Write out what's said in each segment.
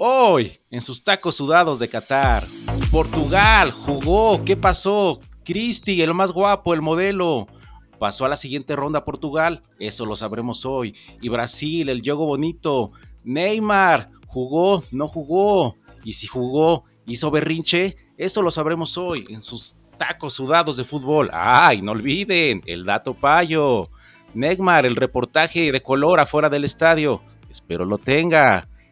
Hoy, en sus tacos sudados de Qatar, Portugal jugó. ¿Qué pasó? Cristi, el más guapo, el modelo. Pasó a la siguiente ronda Portugal, eso lo sabremos hoy. Y Brasil, el juego bonito. Neymar, jugó, no jugó. Y si jugó, hizo berrinche, eso lo sabremos hoy en sus tacos sudados de fútbol. ¡Ay, no olviden! El dato payo. Neymar, el reportaje de color afuera del estadio. Espero lo tenga.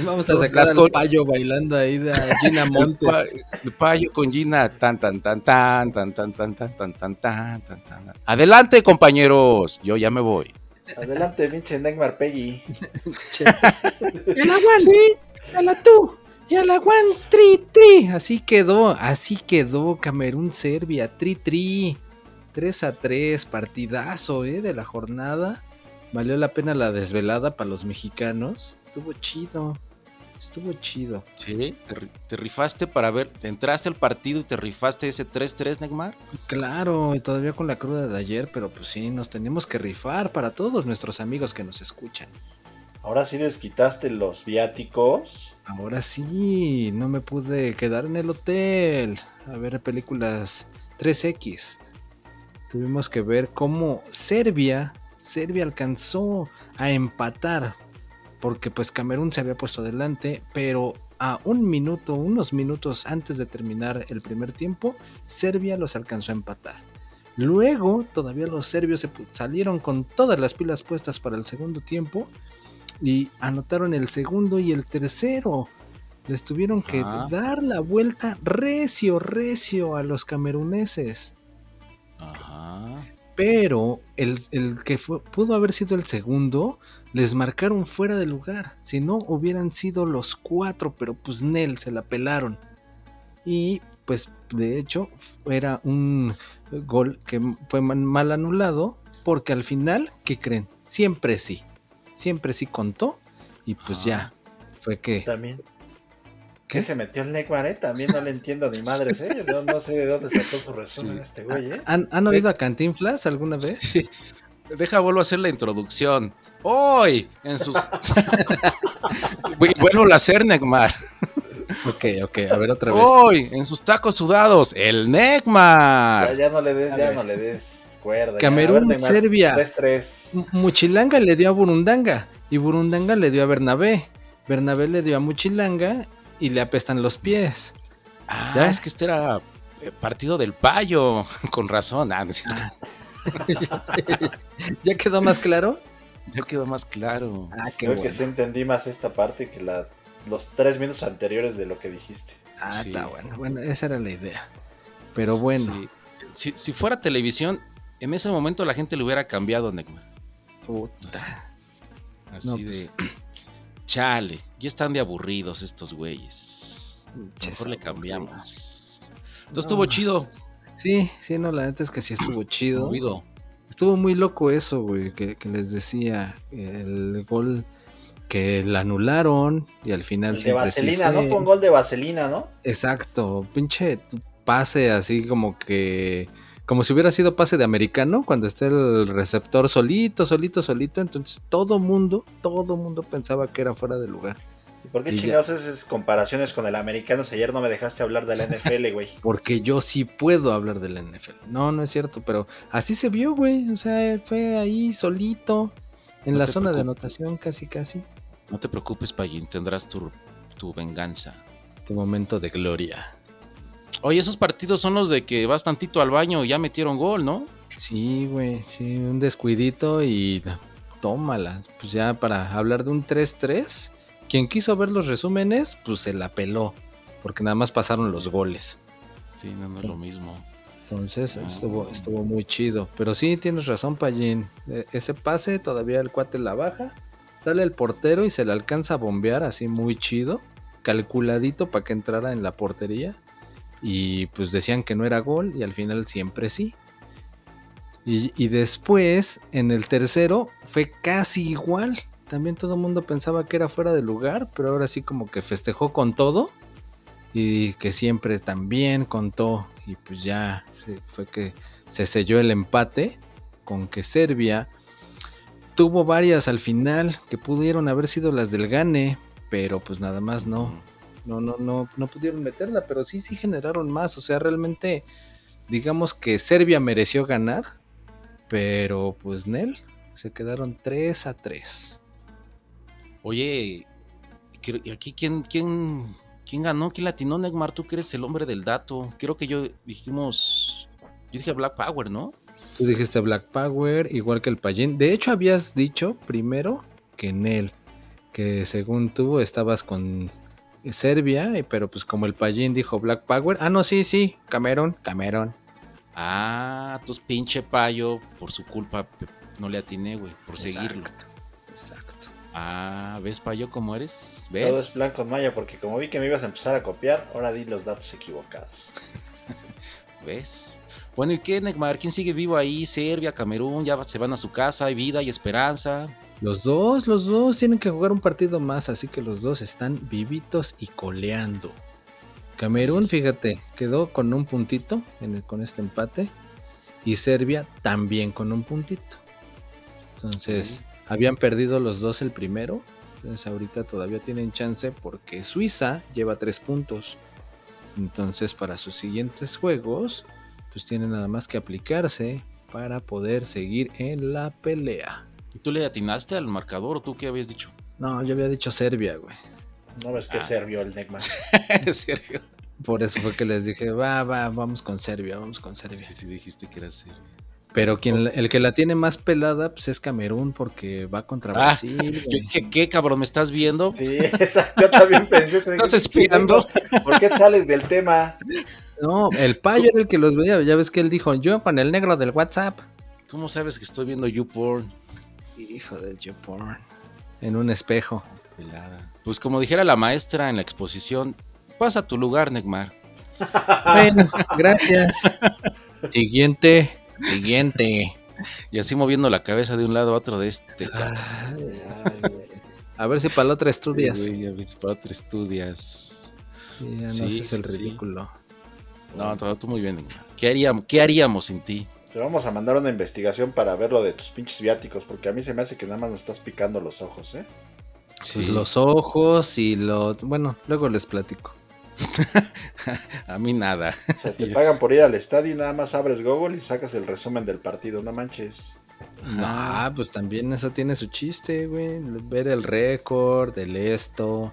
Vamos a sacar al payo bailando ahí de Gina Monte. El, payo con Gina, tan, tan, tan, tan, tan, tan, tan, tan, tan, tan, tan, tan, tan. Adelante, compañeros, yo ya me voy. Adelante, pinche Neymar Peggy. el aguán, sí, a la tú, y al aguán, tri, tri. Así quedó, así quedó Camerún Serbia, tri, tri. 3 a 3, partidazo, ¿eh? De la jornada. Valió la pena la desvelada para los mexicanos estuvo chido. Estuvo chido. Sí, te, rifaste para ver, te entraste al partido y te rifaste ese 3-3, Neymar. Claro, y todavía con la cruda de ayer, pero pues sí, nos tenemos que rifar para todos nuestros amigos que nos escuchan. Ahora sí les quitaste los viáticos. Ahora sí, no me pude quedar en el hotel a ver películas 3X. Tuvimos que ver cómo Serbia, Serbia alcanzó a empatar porque pues Camerún se había puesto adelante, pero a un minuto, unos minutos antes de terminar el primer tiempo, Serbia los alcanzó a empatar. Luego, todavía los serbios se salieron con todas las pilas puestas para el segundo tiempo y anotaron el segundo y el tercero. Les tuvieron que dar la vuelta recio, recio a los cameruneses. Ajá. Pero el, que pudo haber sido el segundo les marcaron fuera de lugar. Si no, hubieran sido los cuatro, pero pues Nel se la pelaron. Y pues de hecho era un gol que fue mal anulado porque al final, ¿qué creen? Siempre sí. Siempre sí contó y pues ya ah. fue que... También. ¿Qué? se metió el Neymar, eh? También no le entiendo ni madre, ¿eh? No, sé de dónde sacó su resumen este güey, ¿eh? ¿Han, ¿Han, oído a Cantinflas alguna vez? Sí. Deja, vuelvo a hacer la introducción. Hoy, en sus. bueno, la hacer, Neymar. Ok, ok, a ver otra vez. Hoy, en sus tacos sudados, el Neymar. Ya, no le des, ya no le des cuerda. Camerún, Serbia. Muchilanga le dio a Burundanga. Y Burundanga le dio a Bernabé. Bernabé le dio a Muchilanga y le apestan los pies. Ah, ¿Ya? es que este era eh, partido del payo. Con razón, ah, ah. ¿Ya quedó más claro? Ya quedó más claro. Ah, Creo que sí entendí más esta parte que la, los tres minutos anteriores de lo que dijiste. Ah, está bueno. Bueno, esa era la idea. Pero bueno. Si, fuera televisión, en ese momento la gente le hubiera cambiado, Neymar. Puta. Así de. Pues. Chale, ya están de aburridos estos güeyes. Mejor le cambiamos. Entonces estuvo chido. Sí, sí, no, la neta es que sí estuvo chido. Estuvo muy loco eso, güey, que, les decía. El gol que la anularon y al final. El de Vaselina, ¿no? Fue un gol de Vaselina, ¿no? Exacto, pinche pase así como que. Como si hubiera sido pase de americano, cuando está el receptor solito, solito, solito. Entonces todo mundo, todo mundo pensaba que era fuera de lugar. ¿Por qué chingados esas comparaciones con el americano? Si ayer no me dejaste hablar de la NFL, güey. Porque yo sí puedo hablar de la NFL. No, no es cierto, pero así se vio, güey. O sea, fue ahí solito, en la zona de anotación, casi, casi. No te preocupes, Payín, tendrás tu, venganza. Tu momento de gloria. Oye, esos partidos son los de que vas tantito al baño y ya metieron gol, ¿no? Sí, güey, sí, un descuidito y tómala. Pues ya para hablar de un 3-3 quien quiso ver los resúmenes, pues se la peló, porque nada más pasaron los goles. Sí, no, es lo mismo. Entonces estuvo, estuvo muy chido. Pero sí, tienes razón, Pallín. E, ese pase, todavía el cuate la baja. Sale el portero y se le alcanza a bombear así muy chido. Calculadito para que entrara en la portería. Y pues decían que no era gol y al final siempre sí. Y, y después, en el tercero, fue casi igual. También todo el mundo pensaba que era fuera de lugar, pero ahora sí como que festejó con todo y que siempre también contó y pues ya fue que se selló el empate con que Serbia tuvo varias al final que pudieron haber sido las del Gane, pero pues nada más no. No, no, no, no pudieron meterla, pero sí, sí generaron más. O sea, realmente, digamos que Serbia mereció ganar, pero pues Nel, se quedaron 3 a 3. Oye, aquí quién, quién, quién ganó, quién latinó, Neymar, tú que eres el hombre del dato. Creo que yo dijimos, yo dije Black Power, ¿no? Tú dijiste Black Power, igual que el Pallín. De hecho, habías dicho primero que Nel, que según tú estabas con Serbia, pero pues como el Pallín dijo Black Power. Ah, no, sí, sí, Cameron, Cameron. Ah, tus pinche payo, por su culpa no le atiné, güey, por seguirlo. Exacto. Ah, ¿ves payo cómo eres? ¿Ves? Todo es plan con Maya, porque como vi que me ibas a empezar a copiar, ahora di los datos equivocados. ¿Ves? Bueno, ¿y qué, Neymar? ¿Quién sigue vivo ahí? Serbia, Camerún, ya se van a su casa, hay vida y esperanza. Los dos, los dos tienen que jugar un partido más, así que los dos están vivitos y coleando. Camerún, fíjate, quedó con un puntito con este empate. Y Serbia también con un puntito. Entonces, habían perdido los dos el primero. Entonces, ahorita todavía tienen chance porque Suiza lleva tres puntos. Entonces, para sus siguientes juegos, pues tienen nada más que aplicarse para poder seguir en la pelea. ¿Y tú le atinaste al marcador o tú qué habías dicho? No, yo había dicho Serbia, güey. No ves que Ah. Servio el Neymar. Serbia. Por eso fue que les dije, va, va, vamos con Serbia, vamos con Serbia. Sí, sí, dijiste que era Serbia. Pero quien, el que la tiene más pelada, pues es Camerún, porque va contra Ah, Brasil. Yo güey. dije, ¿qué cabrón? ¿Me estás viendo? Sí, exacto. Yo también pensé. ¿Estás espiando? ¿Por qué sales del tema? No, el payo era el que los veía. Ya ves que él dijo, yo con el negro del WhatsApp. ¿Cómo sabes que estoy viendo YouPorn? Hijo del YouPorn. En un espejo. Pues como dijera la maestra en la exposición, pasa a tu lugar, Neymar. Bueno, gracias. Siguiente, siguiente. Y así moviendo la cabeza de un lado a otro de este. Ay, ay. A ver si para la otra estudias. Sí, güey, a ver si para otro estudias. Sí, ya no Sí, haces el ridículo. No, todo tú muy bien, Neymar. ¿Qué haríamos, ¿Qué haríamos sin ti? Te vamos a mandar una investigación para ver lo de tus pinches viáticos, porque a mí se me hace que nada más nos estás picando los ojos, ¿eh? Sí, Pues los ojos y lo... Bueno, luego les platico. a mí nada. O sea, te pagan por ir al estadio y nada más abres Google y sacas el resumen del partido, no manches. Ah, pues también eso tiene su chiste, güey. Ver el récord, el esto,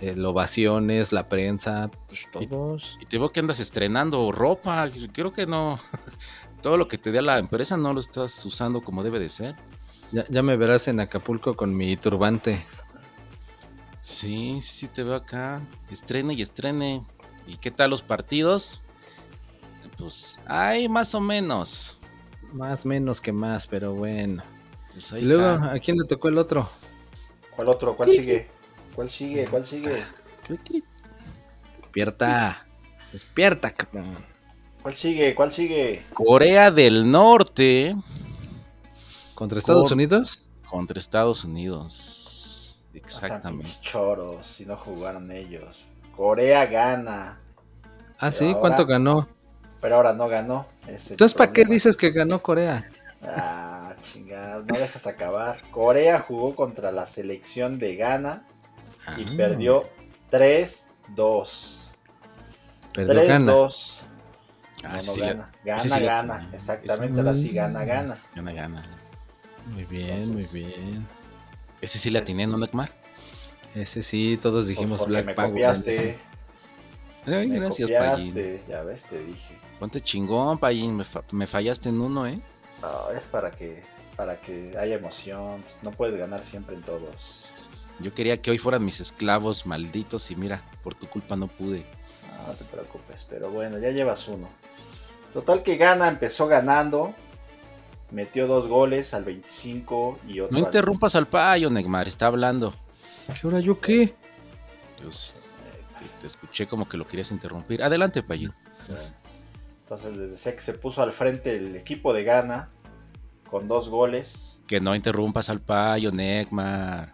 el ovaciones, la prensa, pues todos. Y te veo que andas estrenando ropa. Creo que no. Todo lo que te dé la empresa no lo estás usando como debe de ser. Ya, ya me verás en Acapulco con mi turbante. Sí, sí, sí, te veo acá. Estrene y estrene. ¿Y qué tal los partidos? Pues, ay, más o menos. Más menos que más, pero bueno. Pues ahí Y luego, está. ¿a quién le tocó el otro? ¿Cuál otro? ¿Cuál sigue? ¿Cuál sigue? ¿Cuál sigue? Despierta. Despierta, cabrón. ¿Cuál sigue? ¿Cuál sigue? Corea del Norte ¿Contra Estados Con- Unidos? contra Estados Unidos. O sea, Exactamente. choros, si no jugaron ellos. Corea gana, Ah, sí, ahora- ¿cuánto ganó? pero ahora no ganó. Entonces, ¿para qué dices que ganó Corea? Ah, chingada, no dejas acabar. Corea jugó contra la selección de Ghana y Ah. perdió 3-2. Perdió gana. 3-2. Ah, No, sí, no gana. Gana, sí gana. tenía. Exactamente, ahora sí gana, gana. Gana, gana. Muy bien, Entonces- muy bien. Ese sí la tiene, ¿no, Neymar? Ese sí, todos Pues dijimos porque Black me Power. copiaste, Ay, me gracias, copiaste, ya ves, te dije. Ponte chingón, Payín. Me, fa- me fallaste en uno, ¿eh? No, es para que, para que haya emoción. pues, No puedes ganar siempre en todos. Yo quería que hoy fueran mis esclavos malditos y mira, por tu culpa no pude. No te preocupes, pero bueno, ya llevas uno. Total que gana, empezó ganando. Metió dos goles al 25 y otro No interrumpas al payo, Neymar, está hablando. ¿Qué hora yo qué? Pues, te escuché como que lo querías interrumpir. Adelante, Payín. Entonces les decía que se puso al frente el equipo de Ghana con dos goles. Que no interrumpas al Payo, Neymar.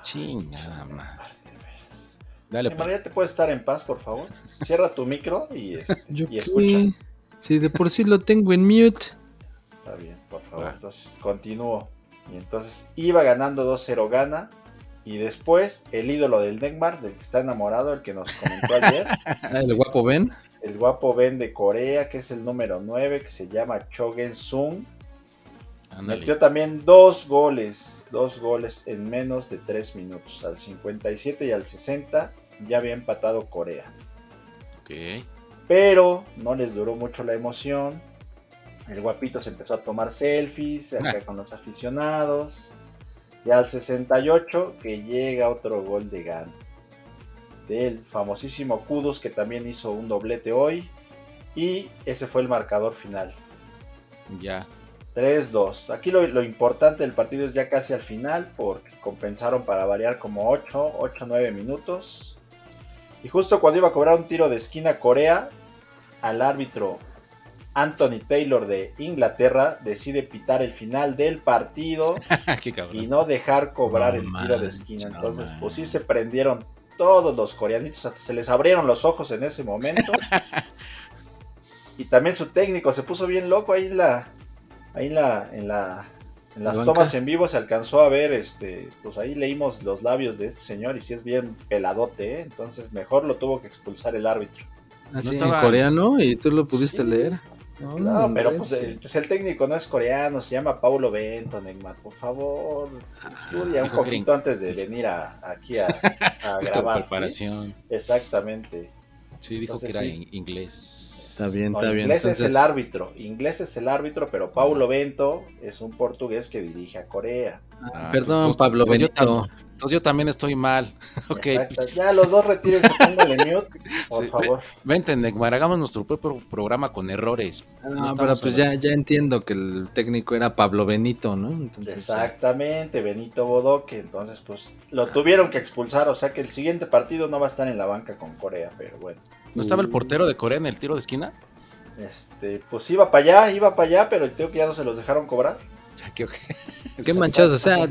Chingada, madre. Dale, Neymar, ya te puedes estar en paz, por favor. Cierra tu micro y, este, y escucha. Sí, de por sí lo tengo en mute. Está bien, por favor. Entonces continúo. Y entonces iba ganando 2-0 gana. Y después el ídolo del Neymar, del que está enamorado, el que nos comentó ayer. el guapo Ben. El guapo Ben de Corea, que es el número 9, que se llama Chogen Sung. Metió también dos goles, dos goles en menos de 3 minutos, al 57 y al 60 ya había empatado Corea. Ok. Pero no les duró mucho la emoción. El guapito se empezó a tomar selfies acá con los aficionados. Y al 68 que llega otro gol de Gan. Del famosísimo Kudos que también hizo un doblete hoy. Y ese fue el marcador final. Ya. 3-2. Aquí lo, lo, importante del partido es ya casi al final porque compensaron para variar como 8, 8-9 minutos. Y justo cuando iba a cobrar un tiro de esquina Corea, al árbitro Anthony Taylor de Inglaterra decide pitar el final del partido y no dejar cobrar no, el tiro de esquina. Entonces, pues sí se prendieron todos los coreanitos, hasta se les abrieron los ojos en ese momento. y también su técnico se puso bien loco ahí en la, ahí en la, en la, en las tomas en vivo se alcanzó a ver, este, pues ahí leímos los labios de este señor y si sí es bien peladote, ¿eh? entonces mejor lo tuvo que expulsar el árbitro. Así no estaba... en coreano y tú lo pudiste sí. leer. No, no pero pues el, pues el, técnico no es coreano, se llama Paulo Bento, Neymar. Por favor, estudia ah, un poquito antes de venir a, aquí a, a grabar. preparación. ¿sí? Exactamente. Sí, dijo Entonces, que era sí. inglés. Está bien, no, está bien. Inglés es el árbitro. Inglés es el árbitro, pero Paulo Bento es un portugués que dirige a Corea. Ah, Perdón, entonces, Pablo entonces Benito. Yo, entonces yo también estoy mal. okay. Exacto. Ya los dos retírense, póngale mute, por Sí, favor. Vente, Neymar, hagamos nuestro propio programa con errores. No, Ah, pero pues ya, ya entiendo que el técnico era Pablo Benito, ¿no? Entonces, Exactamente, Benito Bodoque. Entonces, pues lo tuvieron que expulsar. O sea que el siguiente partido no va a estar en la banca con Corea, pero bueno. ¿No estaba el portero de Corea en el tiro de esquina? Este, pues iba para allá, iba para allá, pero creo que ya no se los dejaron cobrar. Qué, Qué manchados, o sea,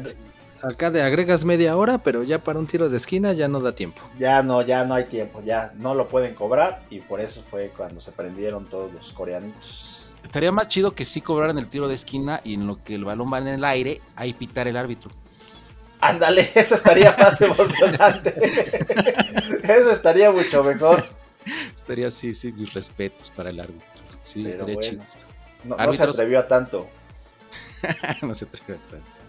acá te agregas media hora, pero ya para un tiro de esquina ya no da tiempo. Ya no, ya no hay tiempo, ya no lo pueden cobrar y por eso fue cuando se prendieron todos los coreanitos. Estaría más chido que sí cobraran el tiro de esquina y en lo que el balón va en el aire, ahí pitar el árbitro. Ándale, eso estaría más emocionante. eso estaría mucho mejor. Estaría así, sí, mis respetos para el árbitro. Sí, Pero estaría bueno, chido. No, no se atrevió a tanto. no se atrevió a tanto.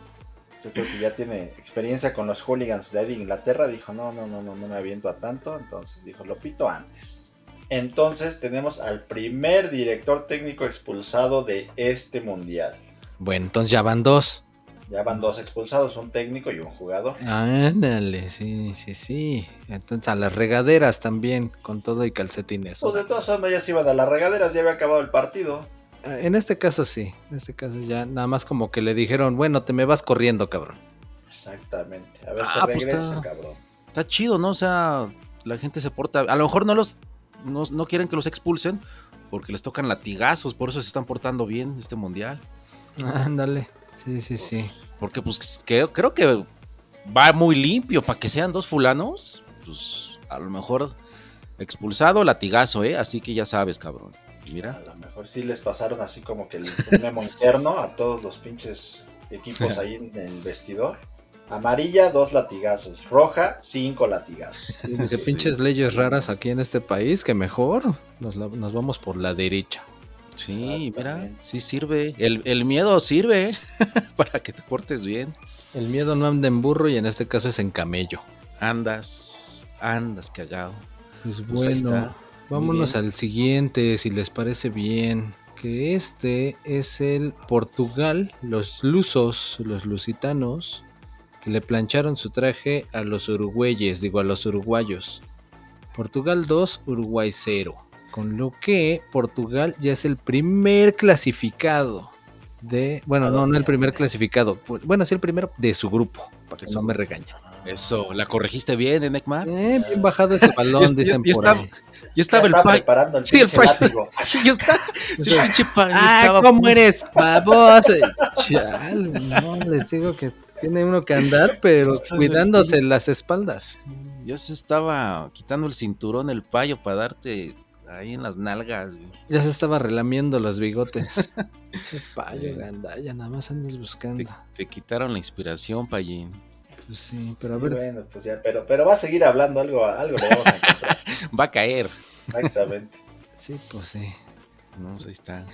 Yo creo que ya tiene experiencia con los hooligans de Inglaterra. Dijo, no, no, no, no, no me aviento a tanto. Entonces dijo, lo pito antes. Entonces tenemos al primer director técnico expulsado de este mundial. Bueno, entonces ya van dos. Ya van dos expulsados, un técnico y un jugador. Ándale, sí, sí, sí. Entonces a las regaderas también, con todo y calcetines. Pues de todas formas ya se iban a las regaderas, ya había acabado el partido. En este caso sí, en este caso ya nada más como que le dijeron, bueno, te me vas corriendo, cabrón. Exactamente, a ver Ah, si pues regresa, está- cabrón. Está chido, ¿no? O sea, la gente se porta. A lo mejor no los. No, no quieren que los expulsen porque les tocan latigazos, por eso se están portando bien este mundial. Ándale, sí, sí, sí. Porque, pues, creo, creo que va muy limpio para que sean dos fulanos. Pues, a lo mejor expulsado, latigazo, ¿eh? Así que ya sabes, cabrón. Y A Mira, lo mejor sí les pasaron así como que el memo interno a todos los pinches equipos ahí en el vestidor. Amarilla, dos latigazos. Roja, cinco latigazos. Qué Sí. pinches leyes raras aquí en este país, que mejor nos, la- nos vamos por la derecha. Sí, mira, sí sirve. El, el miedo sirve para que te portes bien. El miedo no anda en burro y en este caso es en camello. Andas, andas cagado. Pues Pues bueno, vámonos bien. al siguiente, si les parece bien. Que este es el Portugal, los lusos, los lusitanos, que le plancharon su traje a los uruguayes, digo a los uruguayos. Portugal 2, Uruguay 0. Con lo que Portugal ya es el primer clasificado de. Bueno, ¿A no, no el primer clasificado. Bueno, sí el primero de su grupo, para que De no me grupo. regañe. Ah, Eso, ¿la corregiste bien, ¿eh, Neckmar? Eh, bien bajado ese balón, Ya- dicen ya por estaba- ahí. Ya estaba Ya el preparando el Sí, el látigo. Sí, ya está. Sí, el pinche payo Ah, estaba- ¿cómo eres baboso? Chale, no, les digo que tiene uno que andar, pero cuidándose las espaldas. Ya se estaba quitando el cinturón el payo para darte ahí en las nalgas, güey. Ya se estaba relamiendo los bigotes. Qué payo, Sí. gandalla, nada más andas buscando. Te, te quitaron la inspiración, payín. Pues sí, pero a Sí, ver, bueno, pues ya, pero, pero va a seguir hablando, algo, algo le vamos a encontrar. Va a caer. Exactamente. sí, pues sí. No, pues ahí está.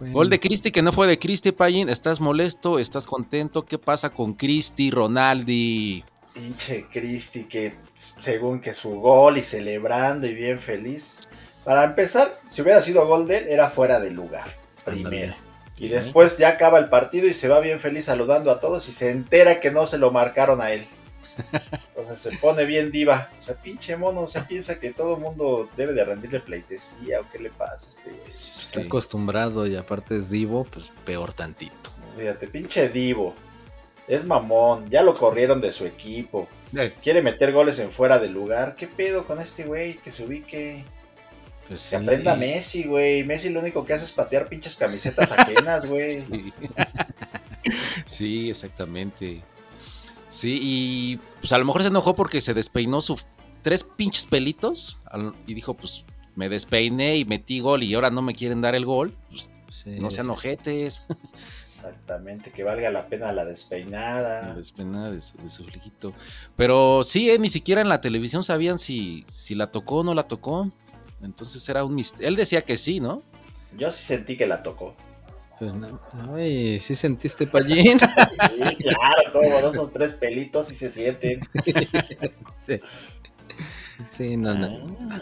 Bueno, Gol de Cristi que no fue de Cristi, Payín. ¿Estás molesto? ¿Estás contento? ¿Qué pasa con Cristi, Ronaldi? Pinche Cristi, que según que su gol y celebrando y bien feliz. Para empezar, si hubiera sido gol de él, era fuera de lugar. Primero. Y después ya acaba el partido y se va bien feliz saludando a todos y se entera que no se lo marcaron a él. Entonces se pone bien diva. O sea, pinche mono, o sea, piensa que todo el mundo debe de rendirle pleitesía o qué le pasa a este güey. está acostumbrado y aparte es divo, pues peor tantito. Fíjate, pinche divo. Es mamón, ya lo corrieron de su equipo. Eh, Quiere meter goles en fuera de lugar. ¿Qué pedo con este güey? Que se ubique. Pues sí, Que aprenda sí. Messi, güey. Messi lo único que hace es patear pinches camisetas ajenas, güey. Sí. Sí, exactamente. Sí, y pues a lo mejor se enojó porque se despeinó sus tres pinches pelitos y dijo, pues me despeiné y metí gol y ahora no me quieren dar el gol. Pues Sí. no sean ojetes. Exactamente, que valga la pena la La despeinada. despeinada de, su- de su flequito. Pero sí, eh, ni siquiera en la televisión sabían si, si la tocó o no la tocó. Entonces era un misterio. Él decía que sí, ¿no? Yo sí sentí que la tocó. Pues no, ay, ¿sí sentiste payín? Sí, claro, como no son tres pelitos y se sienten. sí, no, no. Ah,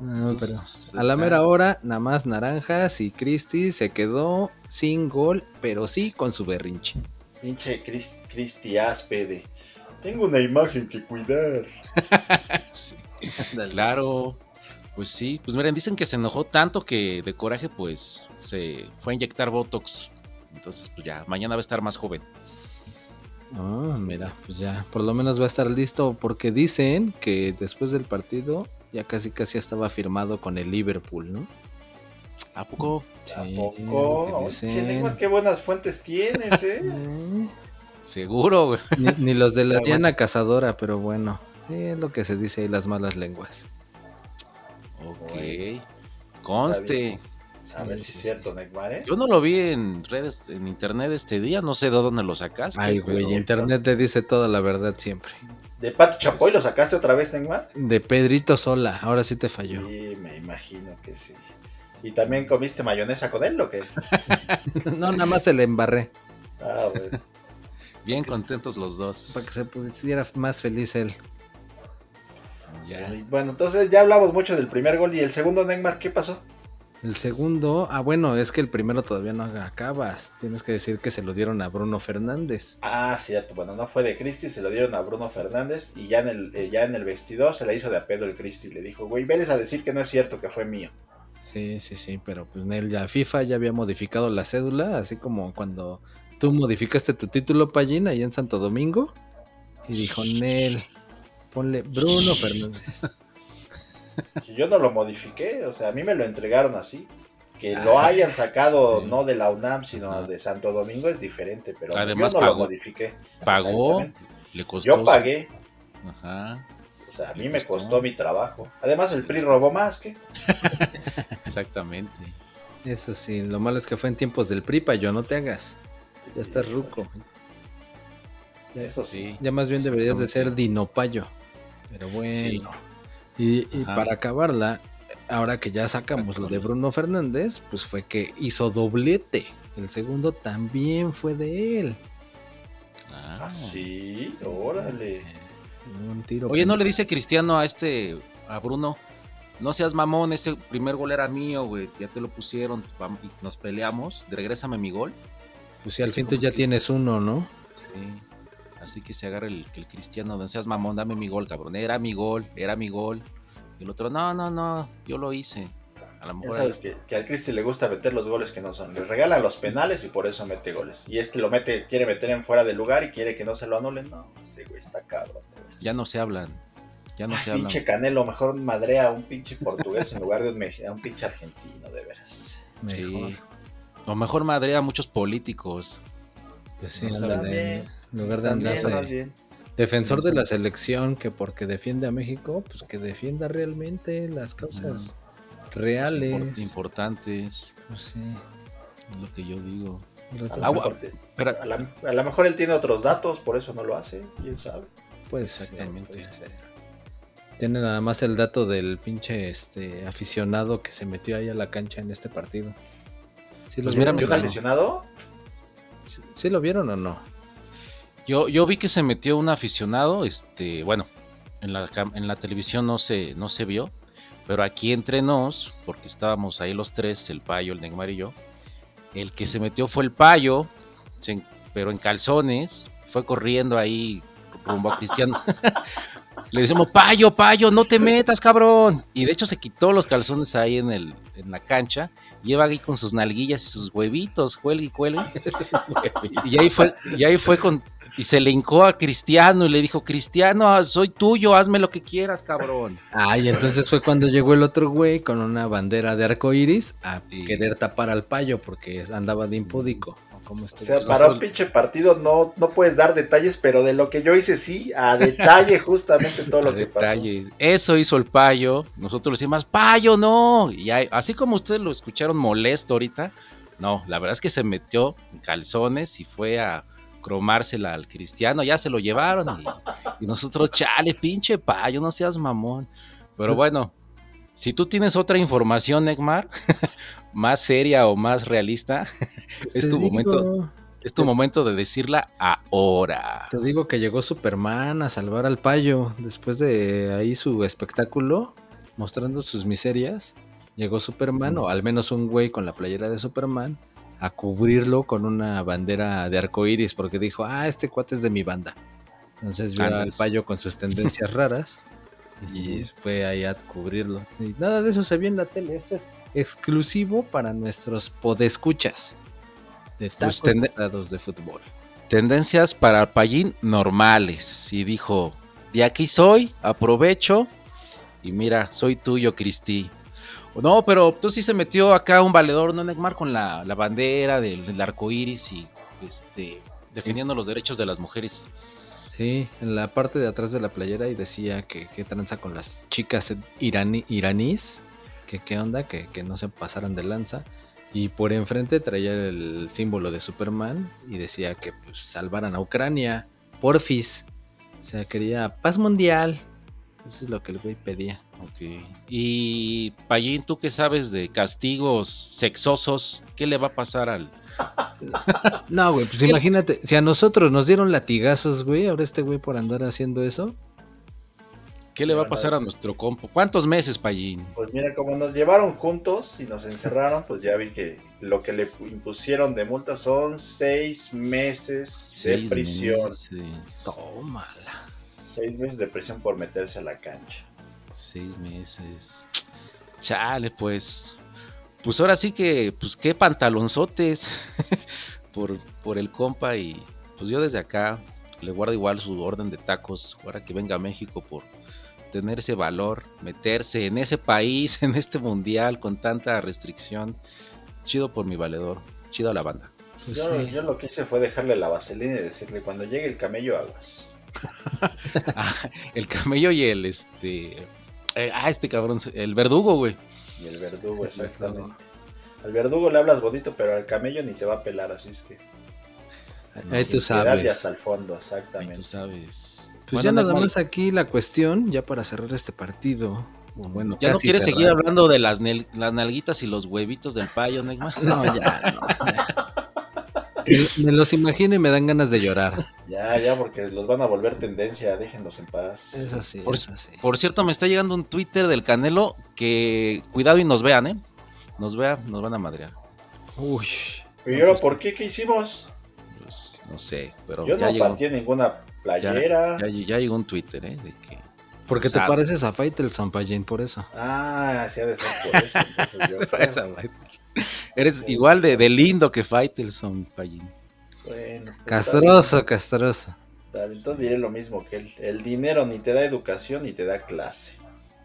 No, pero entonces, a la mera hora, nada más naranjas y Cristi se quedó sin gol, pero sí con su berrinche. Pinche Chris- Cristi Áspede. Tengo una imagen que cuidar. Sí, claro. Pues sí, pues miren, dicen que se enojó tanto que de coraje pues se fue a inyectar Botox. Entonces pues ya, mañana va a estar más joven. Ah, mira, pues ya, por lo menos va a estar listo porque dicen que después del partido ya casi casi estaba firmado con el Liverpool, ¿no? ¿A poco? ¿A poco? dicen. Qué buenas fuentes tienes, eh. Seguro, güey. Ni, ni los de la Pero bueno. Diana Cazadora, pero bueno, sí es lo que se dice ahí las malas lenguas. Ok. Bueno. Conste. A ver si es cierto, Neymar, eh. Yo no lo vi en redes, en internet este día, no sé de dónde lo sacaste. Ay, güey, pero- internet te dice toda la verdad siempre. ¿De Pati Chapoy lo sacaste otra vez, Neymar? De Pedrito Sola, ahora sí te falló. Sí, me imagino que sí. ¿Y también comiste mayonesa con él o qué? no, nada más se le embarré. Ah, bueno. Bien contentos los dos. Para que se pusiera más feliz él. Ya. Bueno, entonces ya hablamos mucho del primer gol y el segundo, Neymar, ¿qué pasó? El segundo, ah, bueno, es que el primero todavía no acabas. Tienes que decir que se lo dieron a Bruno Fernández. Ah, cierto, bueno, no fue de Cristi, se lo dieron a Bruno Fernández y ya en el, eh, ya en el vestidor se la hizo de a pedo el Cristi. Le dijo, güey, veles a decir que no es cierto, que fue mío. Sí, sí, sí, pero pues Nel ya FIFA ya había modificado la cédula, así como cuando tú modificaste tu título Pallín ahí en Santo Domingo. Y dijo Nel, ponle Bruno Fernández. Yo no lo modifiqué, o sea, a mí me lo entregaron así. Que lo Ah, hayan sacado sí. no de la UNAM, sino Ajá. de Santo Domingo es diferente, pero Además yo no pagó. lo modifiqué. Pagó, le costó. Yo pagué, Ajá, o sea, a mí me costó. mi trabajo. Además, el PRI robó más que. exactamente. Eso sí, lo malo es que fue en tiempos del PRI, yo no te hagas. Ya estás ruco. Ya, Eso sí. Ya más bien deberías de ser. Dinopayo. Pero bueno. Sí. Y, para acabarla, ahora que ya sacamos lo de Bruno Fernández, pues fue que hizo doblete. El segundo también fue de él. Ah. Ah, sí, órale. Eh, Un tiro Oye, ¿no le dice Cristiano a este, a Bruno? No seas mamón, ese primer gol era mío, güey. Ya te lo pusieron, nos peleamos. Regrésame mi gol. Pues sí, al fin tú ya es tienes uno, ¿no? Sí. Así que se agarra el, el Cristiano. No seas mamón, dame mi gol, cabrón. Era mi gol, era mi gol. Y el otro, no, no, no, yo lo hice. A lo Ya mejor sabes que, que al Cristi le gusta meter los goles que no son. Le regalan los penales y por eso mete goles. Y este lo mete, quiere meter en fuera de lugar y quiere que no se lo anulen. No, ese güey está cabrón. güey. ya no se hablan. Ya no Ay, se hablan. pinche Canelo, mejor madrea a un pinche portugués en lugar de un, a un pinche argentino, de veras. Sí. Mejor. O mejor madre a muchos políticos. Pues sí, No en lugar de También, andarse más bien. defensor de Sí. la selección que porque defiende a México, pues que defienda realmente las causas reales. Impor- importantes. Pues sí. Es lo que yo digo. A lo, Agua. Pero, a la- a lo mejor él tiene otros datos, por eso no lo hace. ¿Quién sabe? Pues Exactamente. ser. Tiene nada más el dato del pinche este aficionado que se metió ahí a la cancha en este partido. ¿Sí lo, Pues vieron? ¿Y un aficionado? ¿Sí- ¿Sí lo vieron o no? Yo, yo vi que se metió un aficionado, este, bueno, en la, en la televisión no se, no se vio, pero aquí entre nos, porque estábamos ahí los tres, el payo, el Neymar y yo, el que se metió fue el payo, pero en calzones, fue corriendo ahí rumbo a Cristiano. Le decimos, payo, payo, no te metas, cabrón. Y de hecho se quitó los calzones ahí en, el, en la cancha, lleva ahí con sus nalguillas y sus huevitos, cuelgue y cuelgue. Y ahí fue, y ahí fue con, y se le hincó a Cristiano y le dijo, Cristiano, soy tuyo, hazme lo que quieras, cabrón. Ay, entonces fue cuando llegó el otro güey con una bandera de arco iris a Sí. querer tapar al payo porque andaba de impúdico. ¿O cómo O sea, Pues para un pinche partido no, no puedes dar detalles, pero de lo que yo hice sí, a detalle justamente todo lo A que detalle. Eso hizo el payo. Nosotros le decimos, payo, no. Y ahí- así como ustedes lo escucharon molesto ahorita, no, la verdad es que se metió en calzones y fue a cromársela al cristiano. Ya se lo llevaron y, y nosotros, chale, pinche payo, no seas mamón. Pero bueno, si tú tienes otra información, Neymar, más seria o más realista, es tu digo, momento, es tu momento de decirla ahora. Te digo que llegó Superman a salvar al payo después de ahí su espectáculo mostrando sus miserias. Llegó Superman, o al menos un güey con la playera de Superman, a cubrirlo con una bandera de arco iris, porque dijo, ah, este cuate es de mi banda. Entonces vio al payo con sus tendencias raras y fue ahí a cubrirlo. Y nada de eso se vio en la tele. Esto es exclusivo para nuestros podescuchas de tacos Pues Dados de fútbol. tendencias para Payín normales. Y dijo, de aquí soy, aprovecho. Y mira, soy tuyo, Cristi. No, pero tú sí se metió acá un valedor, ¿no, Neymar? Con la, la bandera del, del arco iris y este, defendiendo los derechos de las mujeres. Sí, en la parte de atrás de la playera y decía que qué tranza con las chicas iraní, iraníes, que qué onda, que, que no se pasaran de lanza. Y por enfrente traía el símbolo de Superman y decía que pues, salvaran a Ucrania, porfis. O sea, quería paz mundial. Eso es lo que el güey pedía. Ok. Y Payín, ¿tú qué sabes de castigos sexosos? ¿Qué le va a pasar al... No, güey, pues imagínate, si a nosotros nos dieron latigazos, güey, ahora este güey por andar haciendo eso. ¿Qué le va a pasar a nuestro compo? ¿Cuántos meses, Payín? Pues mira, como nos llevaron juntos y nos encerraron, pues ya vi que lo que le impusieron de multa son seis meses Seis de prisión. meses. Tómala. Seis meses de prisión por meterse a la cancha. Seis meses. Chale, pues. Pues ahora sí que, pues qué pantalonzotes por, por el compa y pues yo desde acá le guardo igual su orden de tacos ahora que venga a México por tener ese valor, meterse en ese país, en este mundial con tanta restricción. Chido por mi valedor, chido a la banda. Pues Yo, sí. yo lo que hice fue dejarle la vaselina y decirle, cuando llegue el camello aguas. Ah, el camello y el este... eh, ah, este cabrón, el verdugo, güey. Y el verdugo, exactamente. Al verdugo le hablas bonito, pero al camello ni te va a pelar, así es que... Ahí tú piedad Y sabes. hasta el fondo, Ahí exactamente. tú sabes. Pues Bueno, ya nada más aquí la cuestión, ya para cerrar este partido. Bueno, ¿Ya no quieres cerrar. seguir hablando de las, nel- las nalguitas y los huevitos del payo, Neymar? No, ya, no, ya. Me, los imagino y me dan ganas de llorar. Ya, ya, porque los van a volver tendencia, déjenlos en paz. Es así, Por- es así. Por cierto, me está llegando un Twitter del Canelo que cuidado y nos vean, ¿eh? Nos vean, nos van a madrear. Uy. ¿Y ahora por qué? ¿Qué hicimos? Pues, no sé, pero Yo ya, no llegó, pateé ninguna playera. ya, ya llegó un Twitter, ¿eh? De que Porque O sea, te pareces a Faitelson, Payín, por eso. Ah, sí ha de ser por eso. entonces yo. Eres Sí, igual de, de lindo que Faitelson, Payín. Bueno, pues, Castroso, castroso. Entonces diré lo mismo que él. El dinero ni te da educación ni te da clase.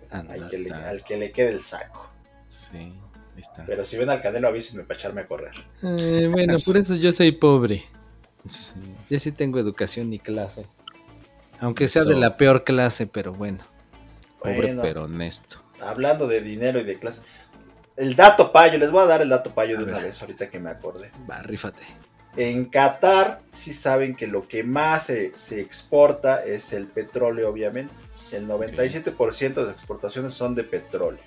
Al que, le, al que le quede el saco. Sí, ahí está. Pero si ven al Canelo, avísenme para echarme a correr. Eh, bueno, por eso yo soy pobre. Sí. Yo sí tengo educación y clase. Aunque sea de la peor clase, pero bueno. Pobre Bueno, pero honesto. Hablando de dinero y de clase. El dato payo, les voy a dar el dato payo A de una vez ahorita que me acordé. Va, rífate. En Qatar sí saben que lo que más se, se exporta es el petróleo, obviamente. El 97% de las exportaciones son de petróleo.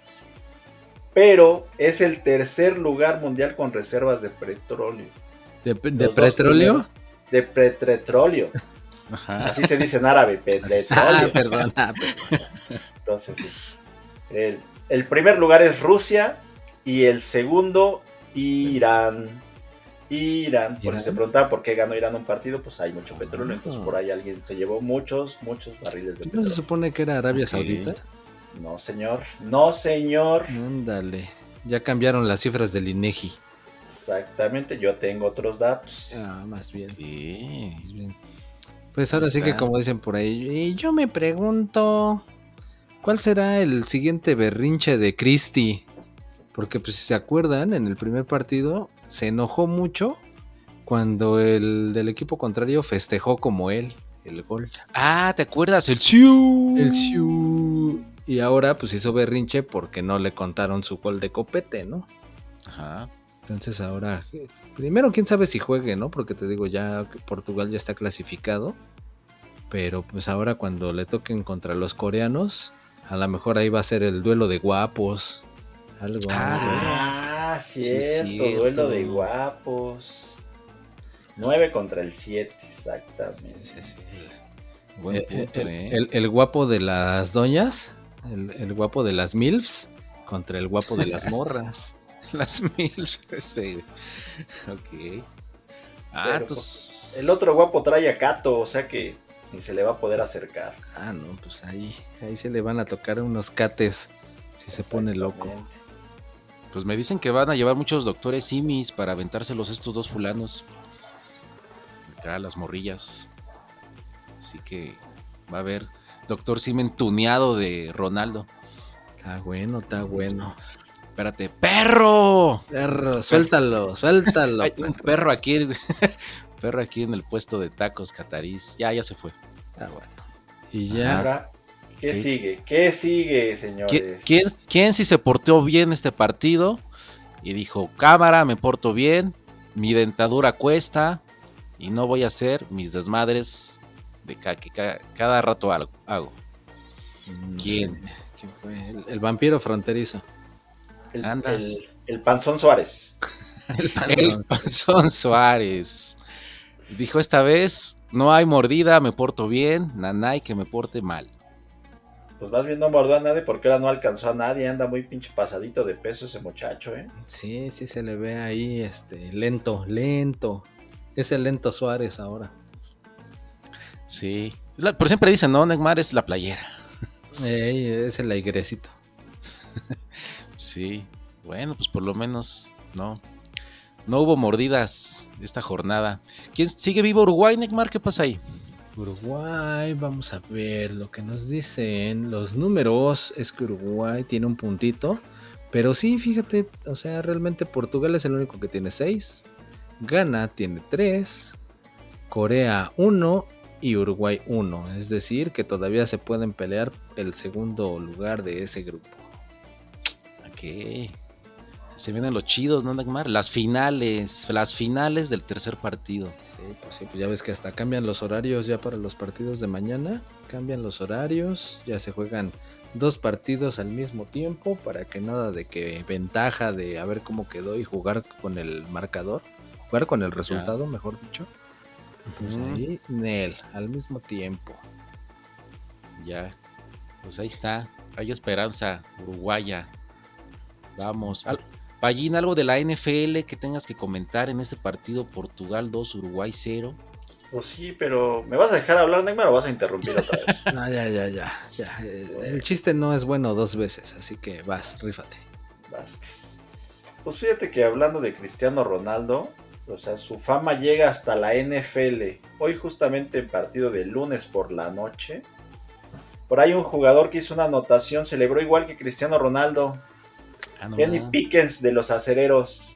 Pero es el tercer lugar mundial con reservas de petróleo. ¿De, petróleo? De petróleo. Ajá. Así se dice en árabe, Ah, petróleo. ah, perdón. Entonces, el, el primer lugar es Rusia y el segundo, Irán. Irán. Por si se preguntaban por qué ganó Irán un partido, pues hay mucho petróleo. Ah. Entonces, por ahí alguien se llevó muchos, muchos barriles de ¿No se petróleo. supone que era Arabia. Saudita? No, señor. No, señor. Ándale. Ya cambiaron las cifras del INEGI. Exactamente. Yo tengo otros datos. Ah, más bien. Sí. más bien. Pues ahora sí que como dicen por ahí, y yo me pregunto, ¿cuál será el siguiente berrinche de Cristi? Porque pues si se acuerdan, en el primer partido se enojó mucho cuando el del equipo contrario festejó como él el gol. Ah, ¿te acuerdas? El Siu. El Siu. Y ahora pues hizo berrinche porque no le contaron su gol de copete, ¿no? Ajá. Entonces ahora, primero quién sabe si juegue, ¿no? Porque te digo, ya que Portugal ya está clasificado. Pero pues ahora cuando le toquen contra los coreanos, a lo mejor ahí va a ser el duelo de guapos. Algo. Ah, Ah, Sí, cierto. Duelo de guapos. 9 contra el 7, Sí, exactamente. sí, sí. Buen Eh, punto, el, ¿eh? el- el guapo de las doñas, el, el guapo de las MILFs contra el guapo de las morras. Las mil. Sí. Ok. Ah, Pero, entonces. El otro guapo trae a Kato, o sea que ni se le va a poder acercar. Ah, no, pues ahí, ahí se le van a tocar unos cates si se pone loco. Pues me dicen que van a llevar muchos doctores simis para aventárselos estos dos fulanos. Acá las morrillas. Así que va a haber doctor Simen tuneado de Ronaldo. Está bueno, está bueno. Espérate, perro. Perro, suéltalo, suéltalo. Hay un perro aquí. perro aquí en el puesto de tacos catarís. Ya, ya se fue. Está bueno. Y ya, Ahora, ¿qué Sí. sigue? ¿Qué sigue, señores? ¿Qui- ¿Quién, quién sí se portó bien este partido? Y dijo, cámara, me porto bien, mi dentadura cuesta y no voy a hacer mis desmadres de ca- que ca- cada rato algo- hago. no ¿Quién? ¿quién fue? El, el vampiro fronterizo. El, Andas. el- el Panzón Suárez. El Panzón Suárez. Dijo esta vez, no hay mordida, me porto bien, nanay que me porte mal. Pues más bien no mordió a nadie porque ahora no alcanzó a nadie. Anda muy pinche pasadito de peso ese muchacho, ¿eh? Sí, sí se le ve ahí, este, lento, lento. Es el lento Suárez ahora. Sí. La- pero siempre dicen, no, Neymar es la playera. Ey, es el airecito. Sí, bueno, pues por lo menos no. No hubo mordidas esta jornada. ¿Quién sigue vivo Uruguay, Neymar? ¿Qué pasa ahí? Uruguay, vamos a ver lo que nos dicen los números. Es que Uruguay tiene un puntito. Pero sí, fíjate, o sea, realmente Portugal es el único que tiene 6. Ghana tiene 3. Corea 1 y Uruguay 1. Es decir, que todavía se pueden pelear el segundo lugar de ese grupo. Ok. Se vienen los chidos, ¿no, Neymar? Las finales, las finales del tercer partido. Sí, pues sí, pues ya ves que hasta cambian los horarios ya para los partidos de mañana. Cambian los horarios, ya se juegan dos partidos al mismo tiempo para que nada de que ventaja de a ver cómo quedó y jugar con el marcador, jugar con el resultado, mejor dicho. Pues ahí, Nel, al mismo tiempo. Ya. Pues ahí está. Hay esperanza uruguaya. Vamos. Al- Pallín, algo de la NFL que tengas que comentar en este partido. Portugal 2, Uruguay 0. Pues sí, pero ¿me vas a dejar hablar, Neymar, o vas a interrumpir otra vez? No, ya, ya, ya, ya. El chiste no es bueno dos veces, así que vas, rífate. Vázquez. Pues fíjate que hablando de Cristiano Ronaldo, o sea, su fama llega hasta la NFL. Hoy justamente en partido de lunes por la noche, por ahí un jugador que hizo una anotación, celebró igual que Cristiano Ronaldo. Ah, no, Kenny. Pickens de los acereros.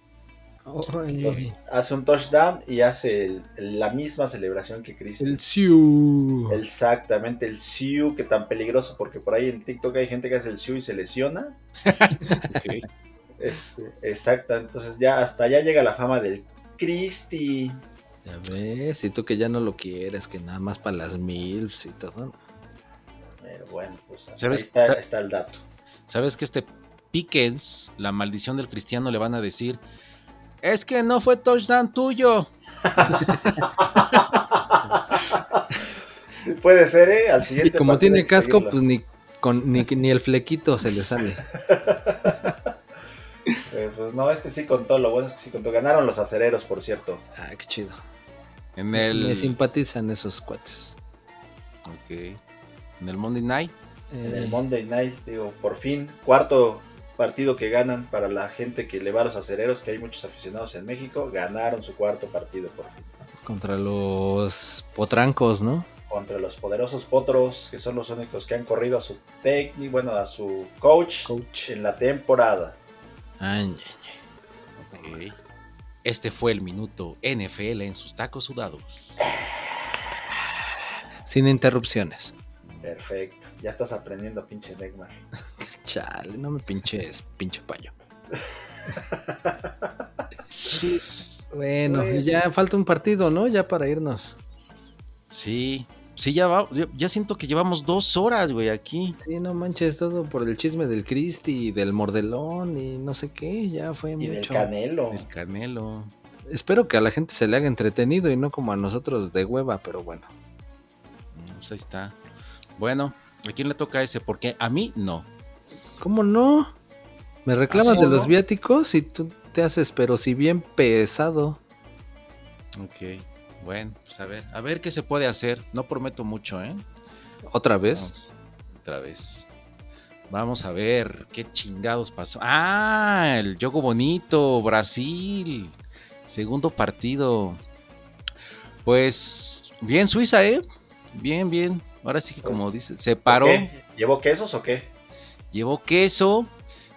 Entonces, hace un touchdown y hace el- la misma celebración que Cristiano. el Siu. Exactamente, el Siu, que tan peligroso, porque por ahí en TikTok hay gente que hace el Siu y se lesiona. Este, exacto, entonces ya hasta allá llega la fama del Cristi. Ya ves, y tú que ya no lo quieres, que nada más para las MILFs y todo. Pero bueno, pues ahí está, ahí está el dato. ¿Sabes que este Pickens, la maldición del cristiano, le van a decir? Es que no fue touchdown tuyo. Puede ser, ¿eh? Al Y siguiente como partido tiene casco, seguirlo. pues ni, con, ni, ni el flequito se le sale. Eh, pues no, este sí contó, lo bueno es que sí contó. Ganaron los acereros, por cierto. Ah, qué chido. En Me el. simpatizan esos cuates. Ok. En el Monday Night. En Eh, el Monday Night, digo, por fin, cuarto partido que ganan para la gente que le va a los acereros, que hay muchos aficionados en México, ganaron su cuarto partido por fin. contra los potrancos, ¿no? Contra los poderosos potros, que son los únicos que han corrido a su técnico, bueno, a su coach, Coach. en la temporada. Ay, Ok. Este fue el minuto NFL en sus tacos sudados. Sin interrupciones. Perfecto. Ya estás aprendiendo, pinche Neymar. Chale, no me pinches, pinche payo. Bueno, Bueno. y ya falta un partido, ¿no? Ya para irnos. Sí. Sí, ya va. Ya, siento que llevamos dos horas, güey, aquí. Sí, no manches, todo por el chisme del Cristi y del mordelón y no sé qué, ya fue Y del mucho. Canelo. El Canelo. Espero que a la gente se le haga entretenido y no como a nosotros de hueva, pero bueno. Mm, Pues ahí está. Bueno, ¿a quién le toca ese? Porque a mí no. ¿Cómo no? Me reclamas ¿Ah, sí de los no? viáticos y tú te haces, pero si bien pesado. Ok. Bueno, pues a ver. A ver qué se puede hacer. No prometo mucho, ¿eh? ¿Otra vez? Vamos, otra vez. Vamos a ver qué chingados pasó. Ah, el Jogo Bonito, Brasil. Segundo partido. Pues bien Suiza, ¿eh? Bien, bien. Ahora sí que como dice, se paró, ¿Qué? ¿Llevó quesos o qué? Llevó queso.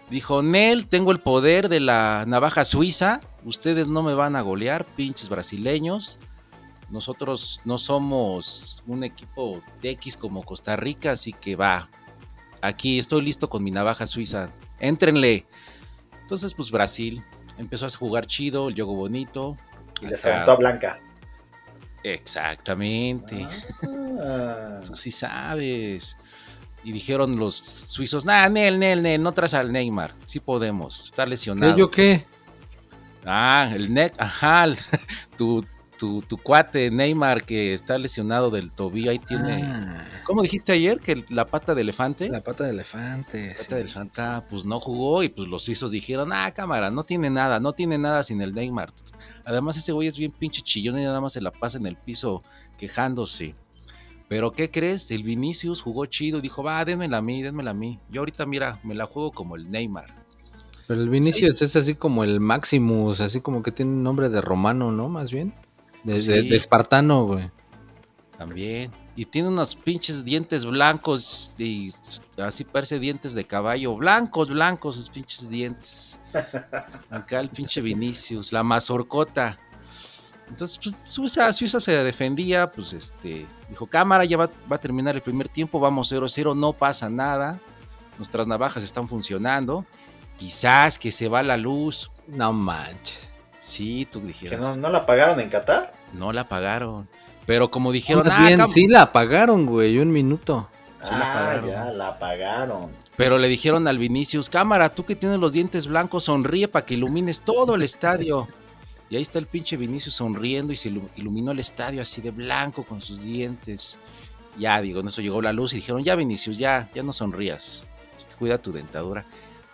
Dijo, Nel, tengo el poder de la navaja suiza. Ustedes no me van a golear, pinches brasileños. Nosotros no somos un equipo de X como Costa Rica, así que va. Aquí estoy listo con mi navaja suiza. Éntrenle. Entonces, pues Brasil empezó a jugar chido, el juego bonito. Y les aventó a Blanca. Exactamente. Ah. Tú sí sabes. Y dijeron los suizos, nah, Nel, Nel, Nel, no traes al Neymar. Sí podemos. Está lesionado. ¿Qué, ¿Yo qué? Ah, el Net, ajá, el- tu, tu, tu cuate Neymar que está lesionado del tobillo, ahí tiene... Ah, ¿Cómo dijiste ayer? Que la pata de elefante... la pata de elefante. pata sí, de elefante, ah, pues no jugó y pues los suizos dijeron, ah, cámara, no tiene nada, no tiene nada sin el Neymar. Además ese güey es bien pinche chillón y nada más se la pasa en el piso quejándose. Pero ¿qué crees? El Vinicius jugó chido y dijo, va, dénmela a mí, dénmela a mí. Yo ahorita, mira, me la juego como el Neymar. Pero el Vinicius es así como el Maximus, así como que tiene un nombre de romano, ¿no? Más bien. De, Sí. de- de espartano, güey. También. Y tiene unos pinches dientes blancos y así parece dientes de caballo. Blancos, blancos sus pinches dientes. Acá el pinche Vinicius, la mazorcota. Entonces, pues Suiza, Suiza se defendía, pues este, dijo, cámara, ya va, va a terminar el primer tiempo, vamos 0-0, no pasa nada. Nuestras navajas están funcionando. Quizás que se va la luz. No manches. Sí, tú ¿Que dijeras, no, no, no la pagaron en Qatar? la apagaron. Pero como dijeron, Más "Ah, bien, sí la apagaron, güey, un minuto. Sí la ah, pagaron. ya, la apagaron. Pero le dijeron al Vinicius, cámara, tú que tienes los dientes blancos, sonríe para que ilumines todo el estadio. Y ahí está el pinche Vinicius sonriendo y se ilu- iluminó el estadio así de blanco con sus dientes. Ya, digo, en eso llegó la luz y dijeron, ya Vinicius, ya, ya no sonrías. Este, Cuida tu dentadura.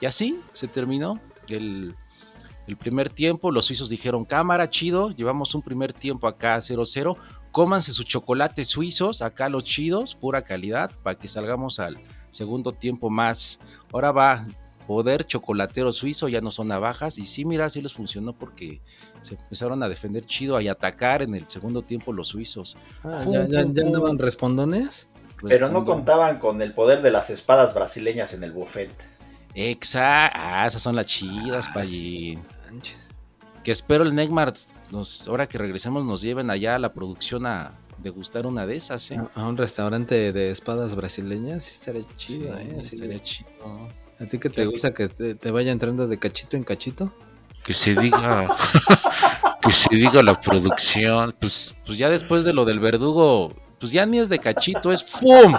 Y así se terminó el, El primer tiempo, los suizos dijeron, cámara, chido, llevamos un primer tiempo acá 0-0, cómanse sus chocolates suizos, acá los chidos, pura calidad, para que salgamos al segundo tiempo más. Ahora va poder chocolatero suizo, ya no son navajas, y sí, mira, sí les funcionó porque se empezaron a defender chido y atacar en el segundo tiempo los suizos. Ah, ¿Ya, ya, ya andaban respondones? Pero no contaban con el poder de las espadas brasileñas en el buffet. Exacto. Ah, esas son las chidas, ah, sí. Que espero el Neymar, nos, ahora que regresemos, nos lleven allá a la producción a degustar una de esas, ¿eh? A un restaurante de espadas brasileñas, sí estaría chido, ¿eh? estaría chido. ¿A ti que te gusta que te, vaya entrando de cachito en cachito? Que se diga, que se diga la producción. Pues, pues ya después de lo del verdugo, pues ya ni es de cachito, es ¡fum!